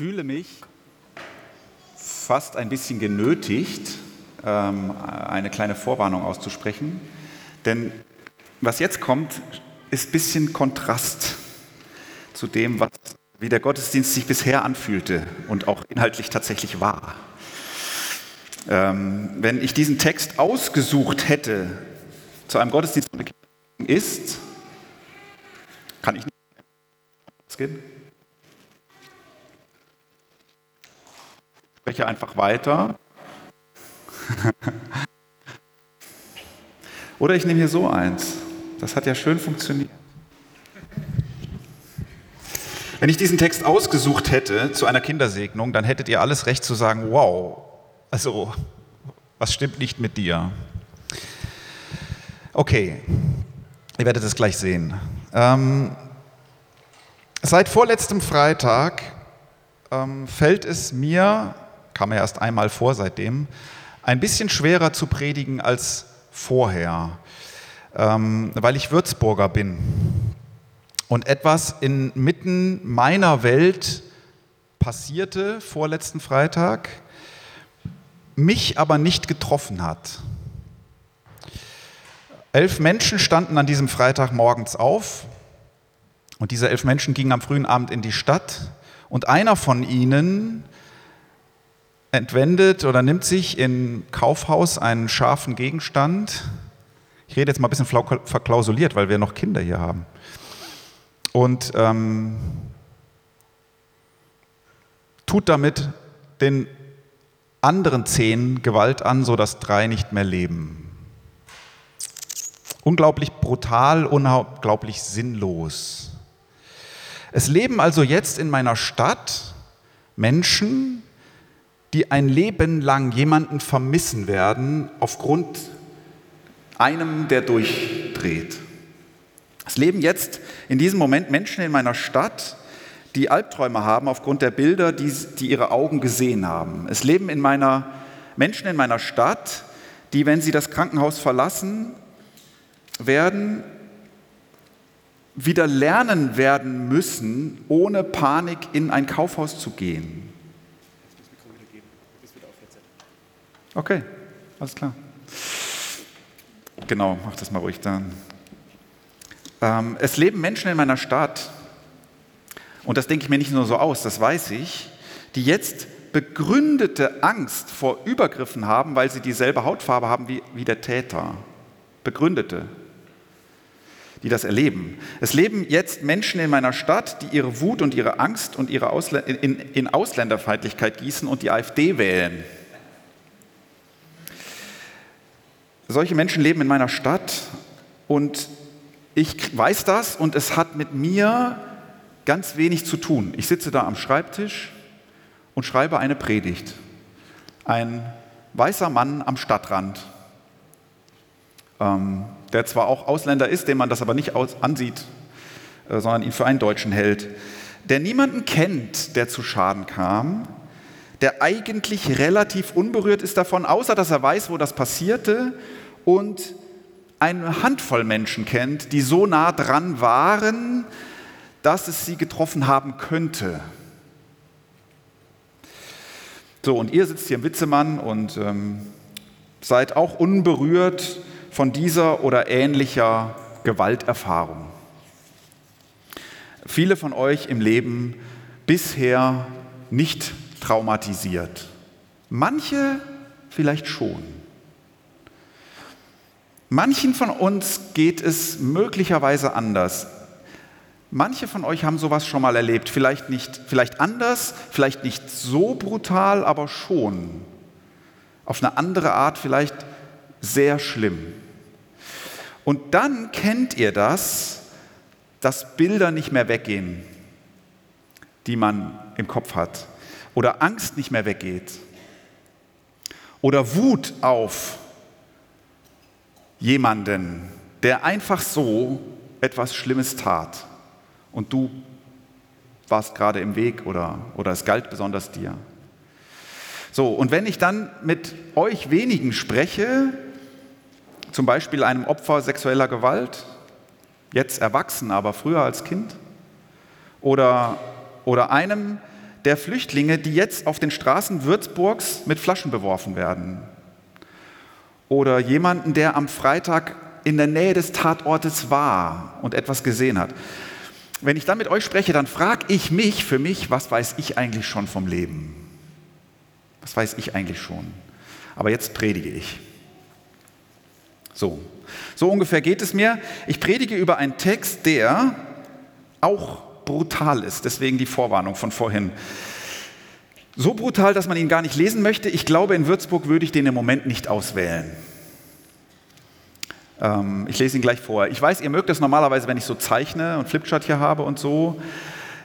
fühle mich fast ein bisschen genötigt, ähm, eine kleine Vorwarnung auszusprechen, denn was jetzt kommt, ist ein bisschen Kontrast zu dem, was, wie der Gottesdienst sich bisher anfühlte und auch inhaltlich tatsächlich war. Ähm, wenn ich diesen Text ausgesucht hätte zu einem Gottesdienst ist, kann ich nicht gehen. Spreche einfach weiter. Oder ich nehme hier so eins. Das hat ja schön funktioniert. Wenn ich diesen Text ausgesucht hätte zu einer Kindersegnung, dann hättet ihr alles recht zu sagen, wow, also was stimmt nicht mit dir? Okay, ihr werdet es gleich sehen. Ähm, seit vorletztem Freitag ähm, fällt es mir kam er erst einmal vor seitdem, ein bisschen schwerer zu predigen als vorher, ähm, weil ich Würzburger bin und etwas inmitten meiner Welt passierte vorletzten Freitag, mich aber nicht getroffen hat. Elf Menschen standen an diesem Freitag morgens auf und diese elf Menschen gingen am frühen Abend in die Stadt und einer von ihnen entwendet oder nimmt sich im Kaufhaus einen scharfen Gegenstand. Ich rede jetzt mal ein bisschen verklausuliert, weil wir noch Kinder hier haben. Und ähm, tut damit den anderen zehn Gewalt an, sodass drei nicht mehr leben. Unglaublich brutal, unglaublich sinnlos. Es leben also jetzt in meiner Stadt Menschen, die ein Leben lang jemanden vermissen werden aufgrund einem, der durchdreht. Es leben jetzt in diesem Moment Menschen in meiner Stadt, die Albträume haben aufgrund der Bilder, die, die ihre Augen gesehen haben. Es leben in meiner, Menschen in meiner Stadt, die, wenn sie das Krankenhaus verlassen werden, wieder lernen werden müssen, ohne Panik in ein Kaufhaus zu gehen. Okay, alles klar. Genau, mach das mal ruhig dann. Ähm, es leben Menschen in meiner Stadt, und das denke ich mir nicht nur so aus, das weiß ich, die jetzt begründete Angst vor Übergriffen haben, weil sie dieselbe Hautfarbe haben wie, wie der Täter. Begründete, die das erleben. Es leben jetzt Menschen in meiner Stadt, die ihre Wut und ihre Angst und ihre Ausl in, in Ausländerfeindlichkeit gießen und die AfD wählen. Solche Menschen leben in meiner Stadt und ich weiß das und es hat mit mir ganz wenig zu tun. Ich sitze da am Schreibtisch und schreibe eine Predigt. Ein weißer Mann am Stadtrand, ähm, der zwar auch Ausländer ist, dem man das aber nicht ansieht, äh, sondern ihn für einen Deutschen hält, der niemanden kennt, der zu Schaden kam, der eigentlich relativ unberührt ist davon, außer dass er weiß, wo das passierte und eine Handvoll Menschen kennt, die so nah dran waren, dass es sie getroffen haben könnte. So, und ihr sitzt hier im Witzemann und ähm, seid auch unberührt von dieser oder ähnlicher Gewalterfahrung. Viele von euch im Leben bisher nicht traumatisiert. Manche vielleicht schon. Manchen von uns geht es möglicherweise anders. Manche von euch haben sowas schon mal erlebt, vielleicht nicht, vielleicht anders, vielleicht nicht so brutal, aber schon. Auf eine andere Art vielleicht sehr schlimm. Und dann kennt ihr das, dass Bilder nicht mehr weggehen, die man im Kopf hat, oder Angst nicht mehr weggeht, oder Wut auf jemanden, der einfach so etwas Schlimmes tat und du warst gerade im Weg oder, oder es galt besonders dir. So, und wenn ich dann mit euch wenigen spreche, zum Beispiel einem Opfer sexueller Gewalt, jetzt erwachsen, aber früher als Kind, oder, oder einem, der Flüchtlinge, die jetzt auf den Straßen Würzburgs mit Flaschen beworfen werden. Oder jemanden, der am Freitag in der Nähe des Tatortes war und etwas gesehen hat. Wenn ich dann mit euch spreche, dann frage ich mich für mich, was weiß ich eigentlich schon vom Leben? Was weiß ich eigentlich schon? Aber jetzt predige ich. So, so ungefähr geht es mir. Ich predige über einen Text, der auch brutal ist. Deswegen die Vorwarnung von vorhin. So brutal, dass man ihn gar nicht lesen möchte. Ich glaube, in Würzburg würde ich den im Moment nicht auswählen. Ähm, ich lese ihn gleich vor. Ich weiß, ihr mögt das normalerweise, wenn ich so zeichne und Flipchart hier habe und so.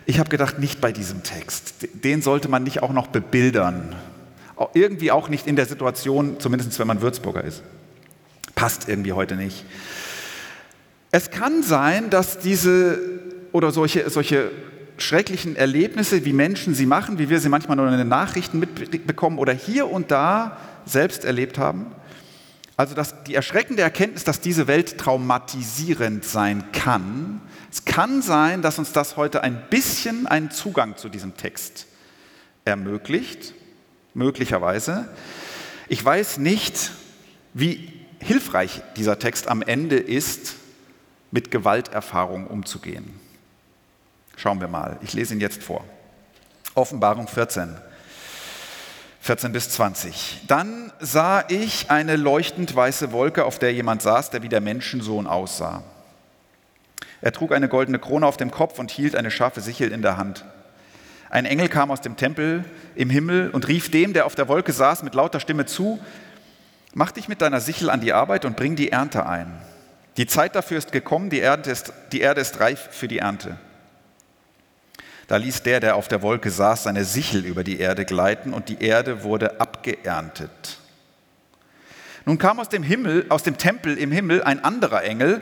Ich habe gedacht, nicht bei diesem Text. Den sollte man nicht auch noch bebildern. Irgendwie auch nicht in der Situation, zumindest wenn man Würzburger ist. Passt irgendwie heute nicht. Es kann sein, dass diese oder solche, solche schrecklichen Erlebnisse, wie Menschen sie machen, wie wir sie manchmal nur in den Nachrichten mitbekommen oder hier und da selbst erlebt haben, also dass die erschreckende Erkenntnis, dass diese Welt traumatisierend sein kann. Es kann sein, dass uns das heute ein bisschen einen Zugang zu diesem Text ermöglicht, möglicherweise. Ich weiß nicht, wie hilfreich dieser Text am Ende ist, mit Gewalterfahrung umzugehen. Schauen wir mal. Ich lese ihn jetzt vor. Offenbarung 14. 14 bis 20. Dann sah ich eine leuchtend weiße Wolke, auf der jemand saß, der wie der Menschensohn aussah. Er trug eine goldene Krone auf dem Kopf und hielt eine scharfe Sichel in der Hand. Ein Engel kam aus dem Tempel im Himmel und rief dem, der auf der Wolke saß, mit lauter Stimme zu, Mach dich mit deiner Sichel an die Arbeit und bring die Ernte ein. Die Zeit dafür ist gekommen, die Erde ist, die Erde ist reif für die Ernte. Da ließ der, der auf der Wolke saß, seine Sichel über die Erde gleiten und die Erde wurde abgeerntet. Nun kam aus dem Himmel, aus dem Tempel im Himmel ein anderer Engel.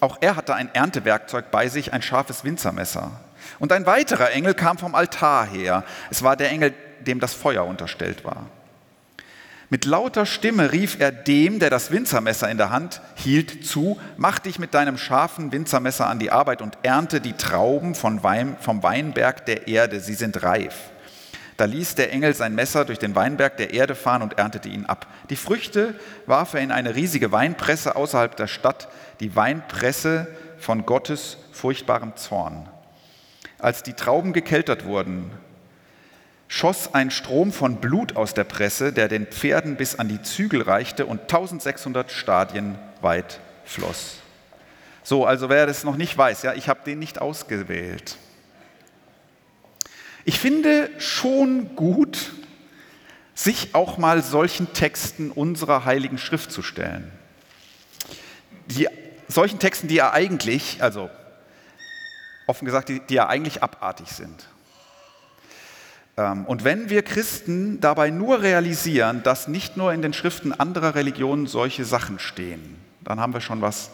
Auch er hatte ein Erntewerkzeug bei sich, ein scharfes Winzermesser. Und ein weiterer Engel kam vom Altar her. Es war der Engel, dem das Feuer unterstellt war. Mit lauter Stimme rief er dem, der das Winzermesser in der Hand hielt, zu, mach dich mit deinem scharfen Winzermesser an die Arbeit und ernte die Trauben vom Weinberg der Erde, sie sind reif. Da ließ der Engel sein Messer durch den Weinberg der Erde fahren und erntete ihn ab. Die Früchte warf er in eine riesige Weinpresse außerhalb der Stadt, die Weinpresse von Gottes furchtbarem Zorn. Als die Trauben gekeltert wurden, schoss ein Strom von Blut aus der Presse, der den Pferden bis an die Zügel reichte und 1600 Stadien weit floss. So, also wer das noch nicht weiß, ja, ich habe den nicht ausgewählt. Ich finde schon gut, sich auch mal solchen Texten unserer Heiligen Schrift zu stellen. Die, solchen Texten, die ja eigentlich, also offen gesagt, die, die ja eigentlich abartig sind. Ähm, und wenn wir Christen dabei nur realisieren, dass nicht nur in den Schriften anderer Religionen solche Sachen stehen, dann haben wir schon was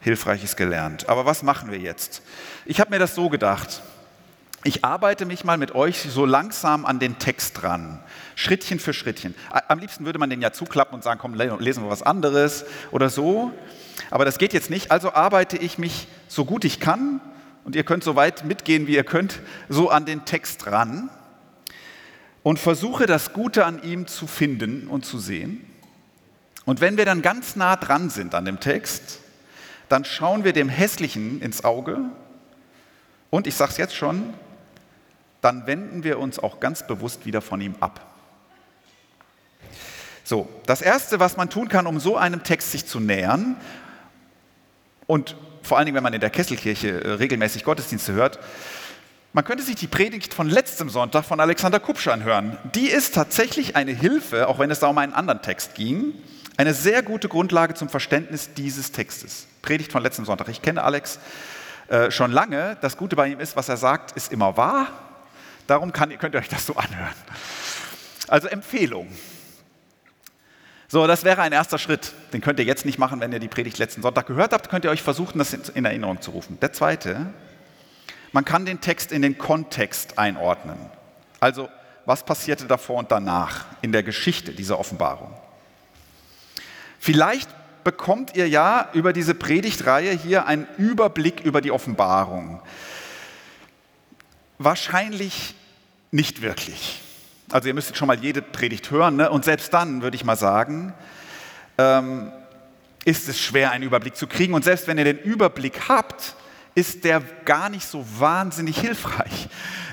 Hilfreiches gelernt. Aber was machen wir jetzt? Ich habe mir das so gedacht. Ich arbeite mich mal mit euch so langsam an den Text ran, Schrittchen für Schrittchen. Am liebsten würde man den ja zuklappen und sagen, komm, lesen wir was anderes oder so. Aber das geht jetzt nicht. Also arbeite ich mich so gut ich kann, und ihr könnt so weit mitgehen, wie ihr könnt, so an den Text ran und versuche das Gute an ihm zu finden und zu sehen. Und wenn wir dann ganz nah dran sind an dem Text, dann schauen wir dem Hässlichen ins Auge und ich sage es jetzt schon, dann wenden wir uns auch ganz bewusst wieder von ihm ab. So, das Erste, was man tun kann, um so einem Text sich zu nähern und vor allen Dingen, wenn man in der Kesselkirche äh, regelmäßig Gottesdienste hört, man könnte sich die Predigt von letztem Sonntag von Alexander Kupsch anhören. Die ist tatsächlich eine Hilfe, auch wenn es da um einen anderen Text ging, eine sehr gute Grundlage zum Verständnis dieses Textes. Predigt von letztem Sonntag. Ich kenne Alex äh, schon lange. Das Gute bei ihm ist, was er sagt, ist immer wahr. Darum kann, könnt ihr euch das so anhören. Also Empfehlung. So, das wäre ein erster Schritt. Den könnt ihr jetzt nicht machen, wenn ihr die Predigt letzten Sonntag gehört habt. Könnt ihr euch versuchen, das in Erinnerung zu rufen. Der zweite, man kann den Text in den Kontext einordnen. Also, was passierte davor und danach in der Geschichte dieser Offenbarung? Vielleicht bekommt ihr ja über diese Predigtreihe hier einen Überblick über die Offenbarung. Wahrscheinlich nicht wirklich. Also ihr müsstet schon mal jede Predigt hören ne? und selbst dann würde ich mal sagen, ähm, ist es schwer, einen Überblick zu kriegen. Und selbst wenn ihr den Überblick habt, ist der gar nicht so wahnsinnig hilfreich.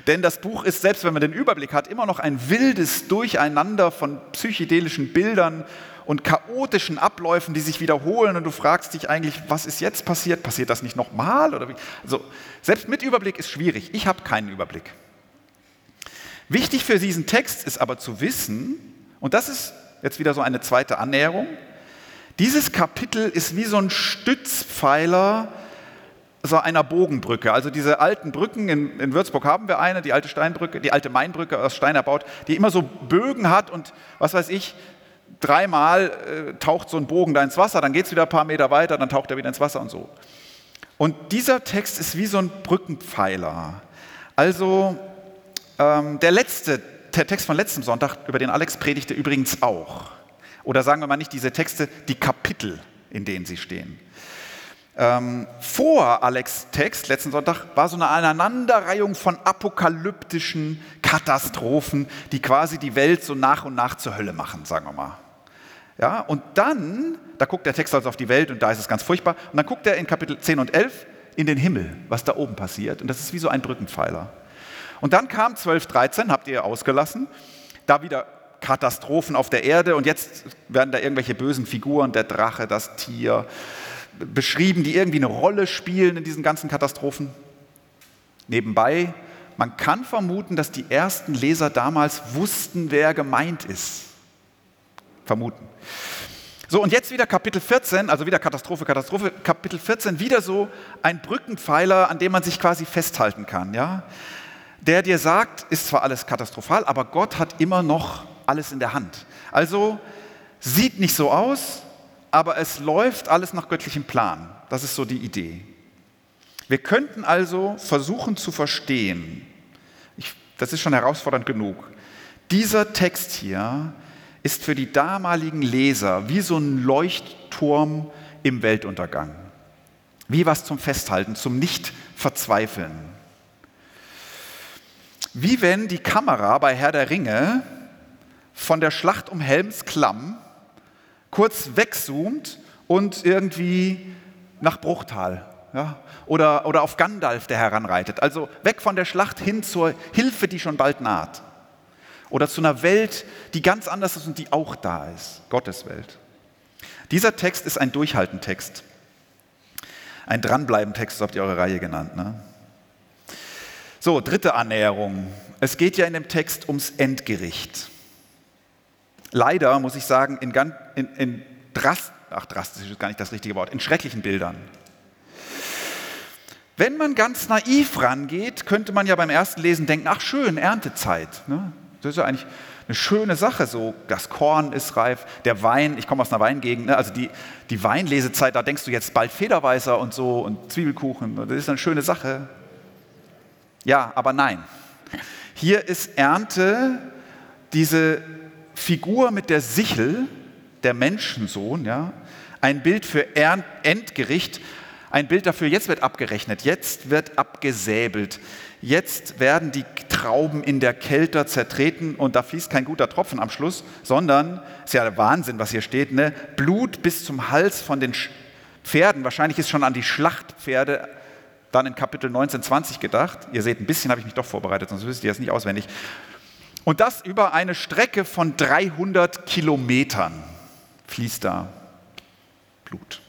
Denn das Buch ist, selbst wenn man den Überblick hat, immer noch ein wildes Durcheinander von psychedelischen Bildern und chaotischen Abläufen, die sich wiederholen und du fragst dich eigentlich, was ist jetzt passiert? Passiert das nicht nochmal? Also, selbst mit Überblick ist schwierig. Ich habe keinen Überblick. Wichtig für diesen Text ist aber zu wissen, und das ist jetzt wieder so eine zweite Annäherung, dieses Kapitel ist wie so ein Stützpfeiler so einer Bogenbrücke. Also diese alten Brücken, in, in, Würzburg haben wir eine, die alte Steinbrücke, die alte Mainbrücke aus Stein erbaut, die immer so Bögen hat und was weiß ich, dreimal äh, taucht so ein Bogen da ins Wasser, dann geht es wieder ein paar Meter weiter, dann taucht er wieder ins Wasser und so. Und dieser Text ist wie so ein Brückenpfeiler. Also ähm, der letzte, der Text von letztem Sonntag, über den Alex predigte, übrigens auch. Oder sagen wir mal nicht diese Texte, die Kapitel, in denen sie stehen. Ähm, vor Alex Text letzten Sonntag war so eine Aneinanderreihung von apokalyptischen Katastrophen, die quasi die Welt so nach und nach zur Hölle machen, sagen wir mal. Ja, und dann, da guckt der Text also auf die Welt und da ist es ganz furchtbar, und dann guckt er in Kapitel 10 und 11 in den Himmel, was da oben passiert, und das ist wie so ein Brückenpfeiler. Und dann kam 12, 13, habt ihr ausgelassen, da wieder Katastrophen auf der Erde und jetzt werden da irgendwelche bösen Figuren, der Drache, das Tier, beschrieben, die irgendwie eine Rolle spielen in diesen ganzen Katastrophen. Nebenbei, man kann vermuten, dass die ersten Leser damals wussten, wer gemeint ist. Vermuten. So, und jetzt wieder Kapitel 14, also wieder Katastrophe, Katastrophe, Kapitel 14, wieder so ein Brückenpfeiler, an dem man sich quasi festhalten kann. Ja? Der dir sagt, ist zwar alles katastrophal, aber Gott hat immer noch alles in der Hand. Also sieht nicht so aus, aber es läuft alles nach göttlichem Plan. Das ist so die Idee. Wir könnten also versuchen zu verstehen, ich, das ist schon herausfordernd genug, dieser Text hier ist für die damaligen Leser wie so ein Leuchtturm im Weltuntergang. Wie was zum Festhalten, zum Nicht-Verzweifeln. Wie wenn die Kamera bei Herr der Ringe von der Schlacht um Helms Klamm kurz wegzoomt und irgendwie nach Bruchtal ja, oder, oder auf Gandalf, der heranreitet. Also weg von der Schlacht hin zur Hilfe, die schon bald naht. Oder zu einer Welt, die ganz anders ist und die auch da ist, Gottes Welt. Dieser Text ist ein Durchhaltentext. Ein Dranbleiben-Text, so habt ihr eure Reihe genannt. Ne? So, dritte Annäherung. Es geht ja in dem Text ums Endgericht leider, muss ich sagen, in, in, in drast, ach, drastisch ist gar nicht das richtige Wort, in schrecklichen Bildern. Wenn man ganz naiv rangeht, könnte man ja beim ersten Lesen denken, ach schön, Erntezeit. Ne? Das ist ja eigentlich eine schöne Sache, so das Korn ist reif, der Wein, ich komme aus einer Weingegend, ne? also die, die Weinlesezeit, da denkst du jetzt bald Federweißer und so und Zwiebelkuchen, das ist eine schöne Sache. Ja, aber nein. Hier ist Ernte diese Figur mit der Sichel, der Menschensohn, ja, ein Bild für Endgericht, ein Bild dafür, jetzt wird abgerechnet, jetzt wird abgesäbelt, jetzt werden die Trauben in der Kälte zertreten und da fließt kein guter Tropfen am Schluss, sondern, ist ja der Wahnsinn, was hier steht, ne? Blut bis zum Hals von den Pferden, wahrscheinlich ist schon an die Schlachtpferde dann in Kapitel 19, 20 gedacht. Ihr seht, ein bisschen habe ich mich doch vorbereitet, sonst wisst ihr das nicht auswendig. Und das über eine Strecke von 300 Kilometern fließt da Blut.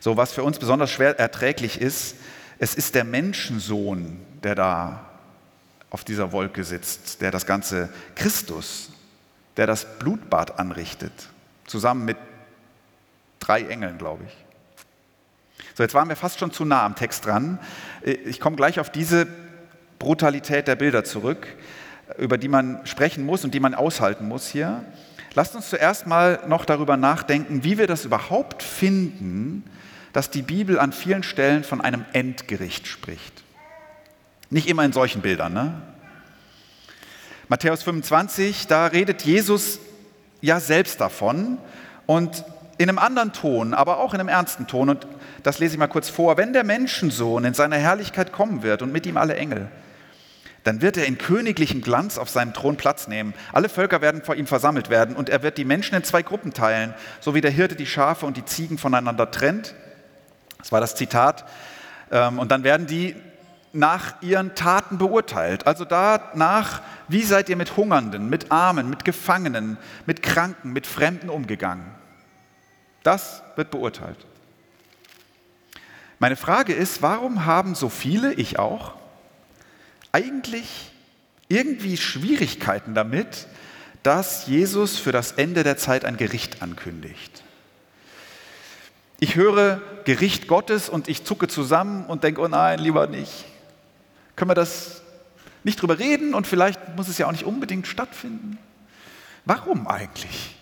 So, was für uns besonders schwer erträglich ist, es ist der Menschensohn, der da auf dieser Wolke sitzt, der das ganze Christus, der das Blutbad anrichtet, zusammen mit drei Engeln, glaube ich. So, jetzt waren wir fast schon zu nah am Text dran. Ich komme gleich auf diese Brutalität der Bilder zurück, über die man sprechen muss und die man aushalten muss hier. Lasst uns zuerst mal noch darüber nachdenken, wie wir das überhaupt finden, dass die Bibel an vielen Stellen von einem Endgericht spricht. Nicht immer in solchen Bildern. Ne? Matthäus 25, da redet Jesus ja selbst davon und in einem anderen Ton, aber auch in einem ernsten Ton. Und das lese ich mal kurz vor. Wenn der Menschensohn in seiner Herrlichkeit kommen wird und mit ihm alle Engel, Dann wird er in königlichem Glanz auf seinem Thron Platz nehmen. Alle Völker werden vor ihm versammelt werden und er wird die Menschen in zwei Gruppen teilen, so wie der Hirte die Schafe und die Ziegen voneinander trennt. Das war das Zitat. Ähm, und dann werden die nach ihren Taten beurteilt. Also danach, wie seid ihr mit Hungernden, mit Armen, mit Gefangenen, mit Kranken, mit Fremden umgegangen. Das wird beurteilt. Meine Frage ist, warum haben so viele, ich auch, eigentlich irgendwie Schwierigkeiten damit, dass Jesus für das Ende der Zeit ein Gericht ankündigt? Ich höre Gericht Gottes und ich zucke zusammen und denke, oh nein, lieber nicht. Können wir das nicht drüber reden und vielleicht muss es ja auch nicht unbedingt stattfinden? Warum eigentlich?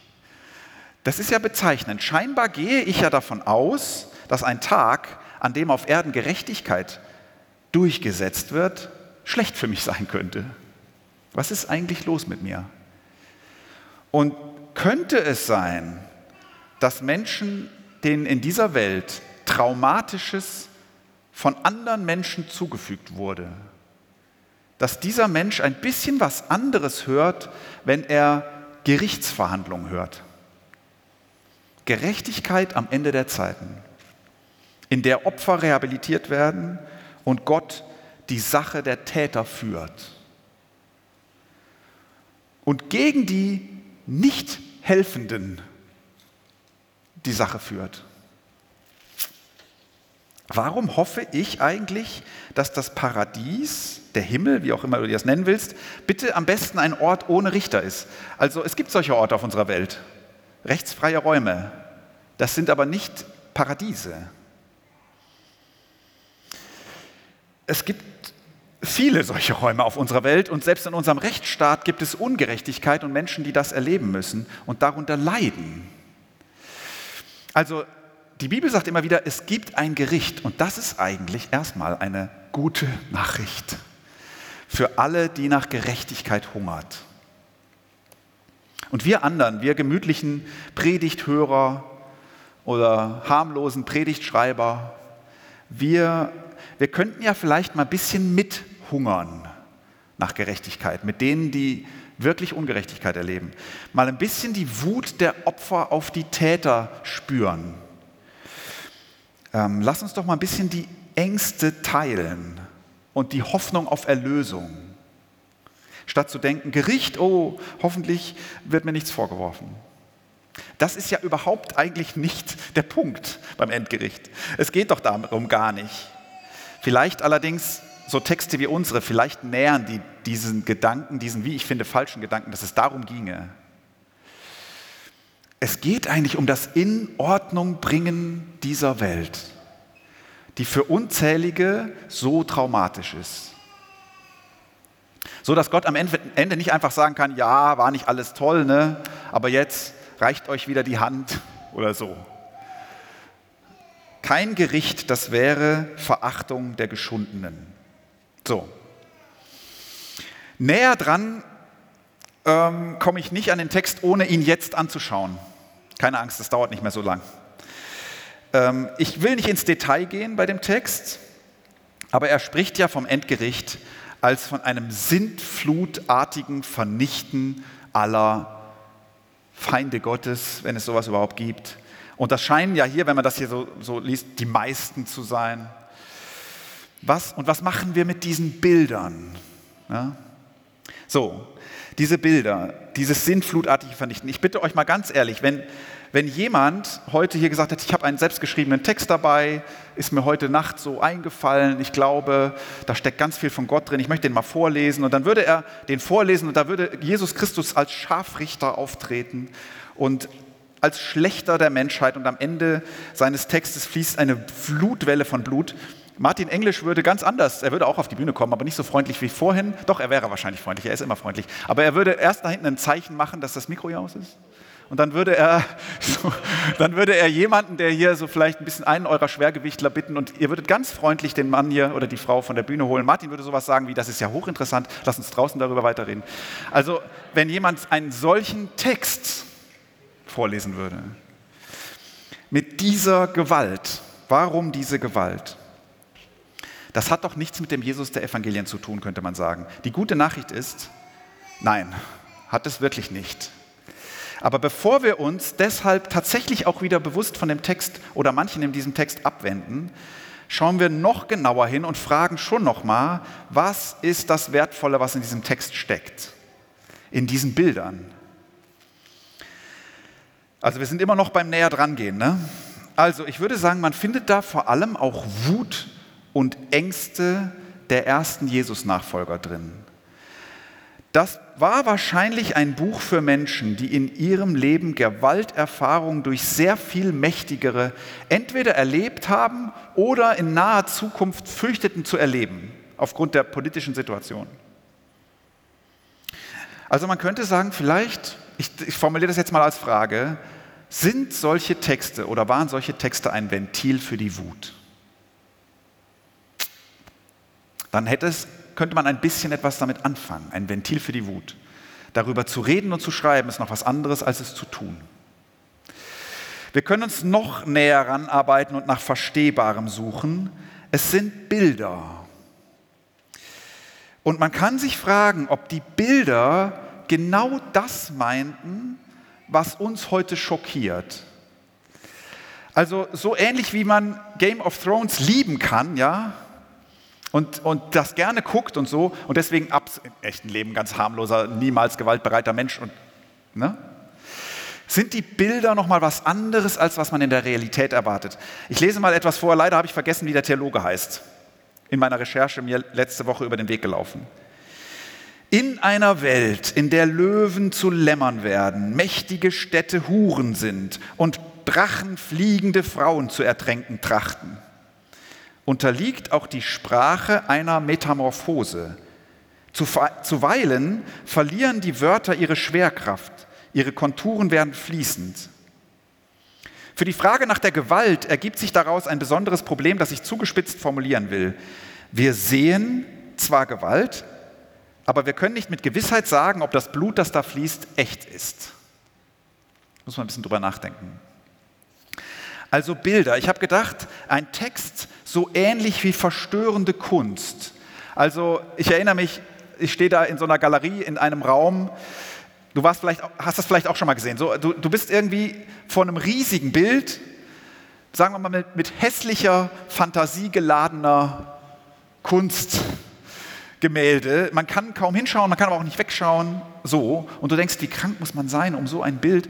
Das ist ja bezeichnend. Scheinbar gehe ich ja davon aus, dass ein Tag, an dem auf Erden Gerechtigkeit durchgesetzt wird, schlecht für mich sein könnte. Was ist eigentlich los mit mir? Und könnte es sein, dass Menschen, denen in dieser Welt Traumatisches von anderen Menschen zugefügt wurde, dass dieser Mensch ein bisschen was anderes hört, wenn er Gerichtsverhandlungen hört. Gerechtigkeit am Ende der Zeiten, in der Opfer rehabilitiert werden und Gott die Sache der Täter führt. Und gegen die Nicht-Helfenden die Sache führt. Warum hoffe ich eigentlich, dass das Paradies, der Himmel, wie auch immer du das nennen willst, bitte am besten ein Ort ohne Richter ist? Also es gibt solche Orte auf unserer Welt, rechtsfreie Räume. Das sind aber nicht Paradiese. Es gibt viele solche Räume auf unserer Welt und selbst in unserem Rechtsstaat gibt es Ungerechtigkeit und Menschen, die das erleben müssen und darunter leiden. Also die Bibel sagt immer wieder, es gibt ein Gericht und das ist eigentlich erstmal eine gute Nachricht für alle, die nach Gerechtigkeit hungert. Und wir anderen, wir gemütlichen Predigthörer oder harmlosen Predigtschreiber, wir, wir könnten ja vielleicht mal ein bisschen mithungern nach Gerechtigkeit, mit denen, die wirklich Ungerechtigkeit erleben. Mal ein bisschen die Wut der Opfer auf die Täter spüren ähm, lass uns doch mal ein bisschen die Ängste teilen und die Hoffnung auf Erlösung. Statt zu denken, Gericht, oh, hoffentlich wird mir nichts vorgeworfen. Das ist ja überhaupt eigentlich nicht der Punkt beim Endgericht. Es geht doch darum gar nicht. Vielleicht allerdings so Texte wie unsere, vielleicht nähern die diesen Gedanken, diesen, wie ich finde, falschen Gedanken, dass es darum ginge. Es geht eigentlich um das In-Ordnung bringen dieser Welt, die für Unzählige so traumatisch ist. So dass Gott am Ende nicht einfach sagen kann, ja, war nicht alles toll, ne? aber jetzt reicht euch wieder die Hand oder so. Kein Gericht, das wäre Verachtung der Geschundenen. So. Näher dran ähm, komme ich nicht an den Text, ohne ihn jetzt anzuschauen. Keine Angst, das dauert nicht mehr so lang. Ähm, ich will nicht ins Detail gehen bei dem Text, aber er spricht ja vom Endgericht als von einem sintflutartigen Vernichten aller Feinde Gottes, wenn es sowas überhaupt gibt. Und das scheinen ja hier, wenn man das hier so, so liest, die meisten zu sein. Was, und was machen wir mit diesen Bildern? Ja? So, diese Bilder, dieses sinnflutartige Vernichten. Ich bitte euch mal ganz ehrlich, wenn, wenn jemand heute hier gesagt hat, ich habe einen selbstgeschriebenen Text dabei, ist mir heute Nacht so eingefallen, ich glaube, da steckt ganz viel von Gott drin, ich möchte den mal vorlesen und dann würde er den vorlesen und da würde Jesus Christus als Scharfrichter auftreten und als Schlechter der Menschheit und am Ende seines Textes fließt eine Flutwelle von Blut Martin Englisch würde ganz anders, er würde auch auf die Bühne kommen, aber nicht so freundlich wie vorhin. Doch, er wäre wahrscheinlich freundlich, er ist immer freundlich. Aber er würde erst da hinten ein Zeichen machen, dass das Mikro hier aus ist. Und dann würde er, dann würde er jemanden, der hier so vielleicht ein bisschen einen eurer Schwergewichtler bitten und ihr würdet ganz freundlich den Mann hier oder die Frau von der Bühne holen. Martin würde sowas sagen wie, das ist ja hochinteressant, lass uns draußen darüber weiterreden. Also, wenn jemand einen solchen Text vorlesen würde, mit dieser Gewalt, warum diese Gewalt? Das hat doch nichts mit dem Jesus der Evangelien zu tun, könnte man sagen. Die gute Nachricht ist, nein, hat es wirklich nicht. Aber bevor wir uns deshalb tatsächlich auch wieder bewusst von dem Text oder manchen in diesem Text abwenden, schauen wir noch genauer hin und fragen schon nochmal, was ist das Wertvolle, was in diesem Text steckt, in diesen Bildern. Also wir sind immer noch beim Näher drangehen. Ne? Also ich würde sagen, man findet da vor allem auch Wut und Ängste der ersten Jesus-Nachfolger drin. Das war wahrscheinlich ein Buch für Menschen, die in ihrem Leben Gewalterfahrungen durch sehr viel mächtigere entweder erlebt haben oder in naher Zukunft fürchteten zu erleben, aufgrund der politischen Situation. Also man könnte sagen, vielleicht, ich, ich formuliere das jetzt mal als Frage, sind solche Texte oder waren solche Texte ein Ventil für die Wut? Dann hätte es könnte man ein bisschen etwas damit anfangen, ein Ventil für die Wut. Darüber zu reden und zu schreiben ist noch was anderes, als es zu tun. Wir können uns noch näher ranarbeiten und nach Verstehbarem suchen. Es sind Bilder. Und man kann sich fragen, ob die Bilder genau das meinten, was uns heute schockiert. Also so ähnlich wie man Game of Thrones lieben kann, ja, und, und das gerne guckt und so und deswegen ab, im echten Leben ganz harmloser, niemals gewaltbereiter Mensch und ne? Sind die Bilder noch mal was anderes als was man in der Realität erwartet? Ich lese mal etwas vor. Leider habe ich vergessen, wie der Theologe heißt. In meiner Recherche mir letzte Woche über den Weg gelaufen. In einer Welt, in der Löwen zu Lämmern werden, mächtige Städte Huren sind und Drachen fliegende Frauen zu ertränken trachten unterliegt auch die Sprache einer Metamorphose. Zuweilen verlieren die Wörter ihre Schwerkraft, ihre Konturen werden fließend. Für die Frage nach der Gewalt ergibt sich daraus ein besonderes Problem, das ich zugespitzt formulieren will. Wir sehen zwar Gewalt, aber wir können nicht mit Gewissheit sagen, ob das Blut, das da fließt, echt ist. Muss man ein bisschen drüber nachdenken. Also Bilder. Ich habe gedacht, ein Text so ähnlich wie verstörende Kunst. Also ich erinnere mich, ich stehe da in so einer Galerie in einem Raum. Du warst vielleicht, hast das vielleicht auch schon mal gesehen. So, du, du bist irgendwie vor einem riesigen Bild, sagen wir mal mit, mit hässlicher, fantasiegeladener Kunstgemälde. Man kann kaum hinschauen, man kann aber auch nicht wegschauen. So. Und du denkst, wie krank muss man sein, um so ein Bild.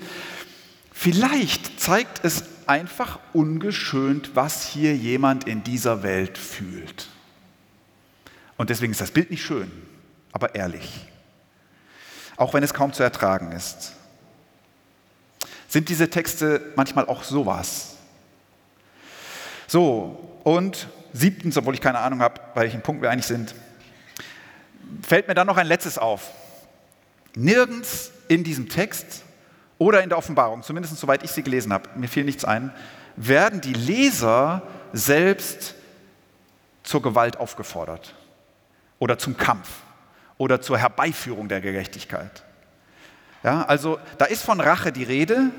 Vielleicht zeigt es einfach ungeschönt, was hier jemand in dieser Welt fühlt. Und deswegen ist das Bild nicht schön, aber ehrlich. Auch wenn es kaum zu ertragen ist. Sind diese Texte manchmal auch sowas? So, und siebtens, obwohl ich keine Ahnung habe, bei welchem Punkt wir eigentlich sind, fällt mir dann noch ein letztes auf. Nirgends in diesem Text oder in der Offenbarung, zumindest soweit ich sie gelesen habe, mir fiel nichts ein, werden die Leser selbst zur Gewalt aufgefordert oder zum Kampf oder zur Herbeiführung der Gerechtigkeit. Ja, also da ist von Rache die Rede,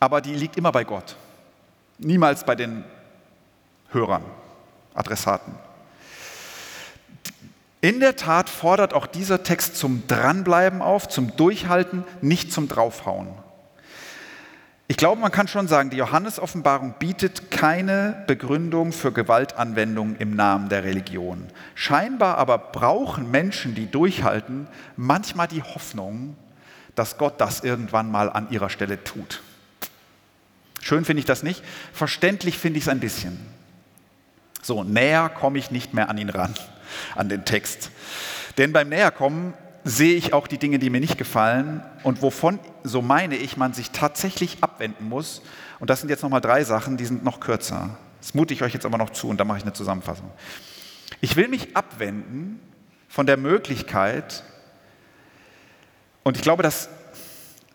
aber die liegt immer bei Gott, niemals bei den Hörern, Adressaten. In der Tat fordert auch dieser Text zum Dranbleiben auf, zum Durchhalten, nicht zum Draufhauen. Ich glaube, man kann schon sagen, die Johannes-Offenbarung bietet keine Begründung für Gewaltanwendung im Namen der Religion. Scheinbar aber brauchen Menschen, die durchhalten, manchmal die Hoffnung, dass Gott das irgendwann mal an ihrer Stelle tut. Schön finde ich das nicht, verständlich finde ich es ein bisschen. So, näher komme ich nicht mehr an ihn ran an den Text. Denn beim Näherkommen sehe ich auch die Dinge, die mir nicht gefallen und wovon, so meine ich, man sich tatsächlich abwenden muss. Und das sind jetzt nochmal drei Sachen, die sind noch kürzer. Das mute ich euch jetzt aber noch zu und dann mache ich eine Zusammenfassung. Ich will mich abwenden von der Möglichkeit, und ich glaube, dass,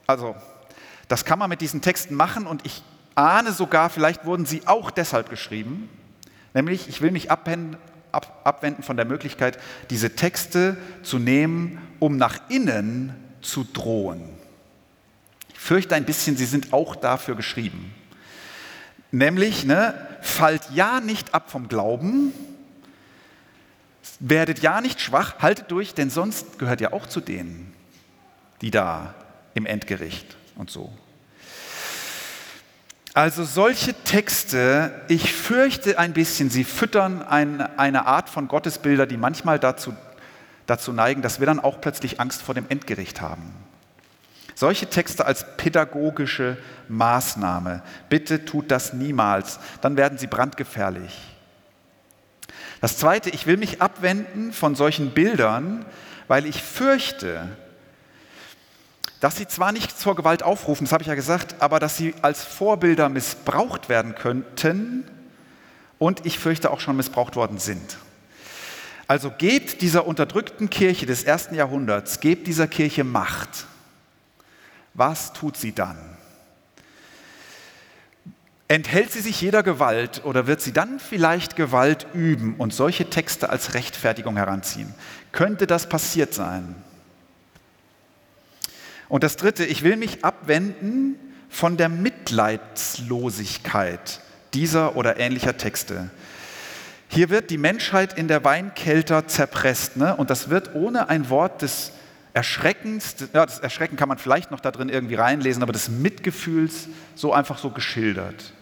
also, das kann man mit diesen Texten machen und ich ahne sogar, vielleicht wurden sie auch deshalb geschrieben, nämlich ich will mich abwenden ab, abwenden von der Möglichkeit, diese Texte zu nehmen, um nach innen zu drohen. Ich fürchte ein bisschen, sie sind auch dafür geschrieben. Nämlich, ne, fallt ja nicht ab vom Glauben, Werdet ja nicht schwach, haltet durch, denn sonst gehört ihr auch zu denen, die da im Endgericht und so. Also solche Texte, ich fürchte ein bisschen, sie füttern ein, eine Art von Gottesbilder, die manchmal dazu, dazu neigen, dass wir dann auch plötzlich Angst vor dem Endgericht haben. Solche Texte als pädagogische Maßnahme, bitte tut das niemals, dann werden sie brandgefährlich. Das Zweite, ich will mich abwenden von solchen Bildern, weil ich fürchte, dass sie zwar nicht zur Gewalt aufrufen, das habe ich ja gesagt, aber dass sie als Vorbilder missbraucht werden könnten und ich fürchte auch schon missbraucht worden sind. Also gebt dieser unterdrückten Kirche des ersten Jahrhunderts, gebt dieser Kirche Macht. Was tut sie dann? Enthält sie sich jeder Gewalt oder wird sie dann vielleicht Gewalt üben und solche Texte als Rechtfertigung heranziehen? Könnte das passiert sein? Und das Dritte, ich will mich abwenden von der Mitleidslosigkeit dieser oder ähnlicher Texte. Hier wird die Menschheit in der Weinkelter zerpresst. Ne? Und das wird ohne ein Wort des Erschreckens, ja, das Erschrecken kann man vielleicht noch da drin irgendwie reinlesen, aber des Mitgefühls so einfach so geschildert.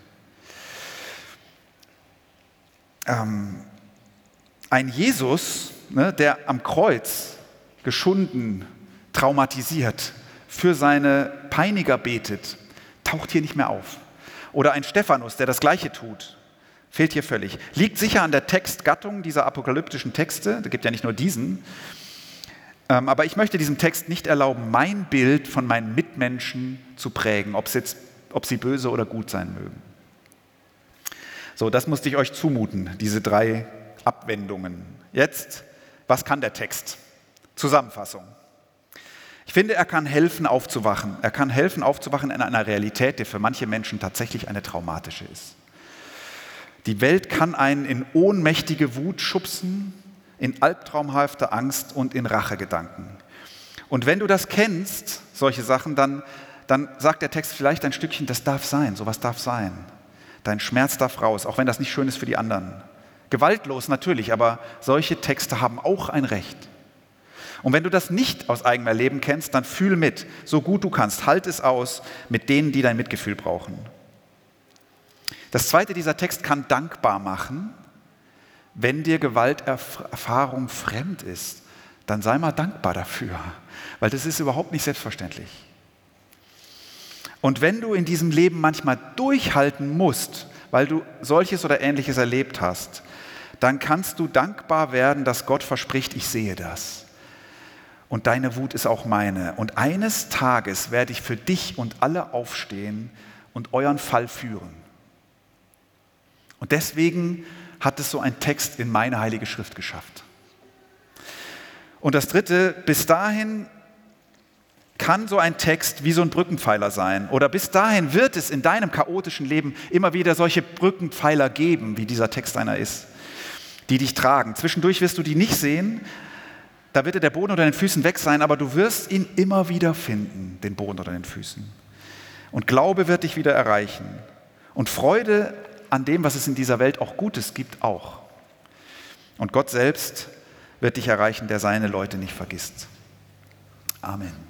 Ähm, ein Jesus, ne, der am Kreuz geschunden, traumatisiert, für seine Peiniger betet, taucht hier nicht mehr auf. Oder ein Stephanus, der das Gleiche tut, fehlt hier völlig. Liegt sicher an der Textgattung dieser apokalyptischen Texte, da gibt ja nicht nur diesen, ähm, aber ich möchte diesem Text nicht erlauben, mein Bild von meinen Mitmenschen zu prägen, ob, jetzt, ob sie böse oder gut sein mögen. So, das musste ich euch zumuten, diese drei Abwendungen. Jetzt, was kann der Text? Zusammenfassung. Ich finde, er kann helfen aufzuwachen. Er kann helfen aufzuwachen in einer Realität, die für manche Menschen tatsächlich eine traumatische ist. Die Welt kann einen in ohnmächtige Wut schubsen, in albtraumhafte Angst und in Rachegedanken. Und wenn du das kennst, solche Sachen, dann, dann sagt der Text vielleicht ein Stückchen, das darf sein, sowas darf sein. Dein Schmerz darf raus, auch wenn das nicht schön ist für die anderen. Gewaltlos natürlich, aber solche Texte haben auch ein Recht. Und wenn du das nicht aus eigenem Erleben kennst, dann fühl mit, so gut du kannst. Halt es aus mit denen, die dein Mitgefühl brauchen. Das zweite, dieser Text kann dankbar machen, wenn dir Gewalterfahrung fremd ist. Dann sei mal dankbar dafür, weil das ist überhaupt nicht selbstverständlich. Und wenn du in diesem Leben manchmal durchhalten musst, weil du solches oder ähnliches erlebt hast, dann kannst du dankbar werden, dass Gott verspricht, ich sehe das und deine Wut ist auch meine. Und eines Tages werde ich für dich und alle aufstehen und euren Fall führen. Und deswegen hat es so ein Text in meine heilige Schrift geschafft. Und das Dritte, bis dahin kann so ein Text wie so ein Brückenpfeiler sein. Oder bis dahin wird es in deinem chaotischen Leben immer wieder solche Brückenpfeiler geben, wie dieser Text einer ist, die dich tragen. Zwischendurch wirst du die nicht sehen, da wird dir der Boden unter den Füßen weg sein, aber du wirst ihn immer wieder finden, den Boden unter den Füßen. Und Glaube wird dich wieder erreichen. Und Freude an dem, was es in dieser Welt auch Gutes gibt, auch. Und Gott selbst wird dich erreichen, der seine Leute nicht vergisst. Amen.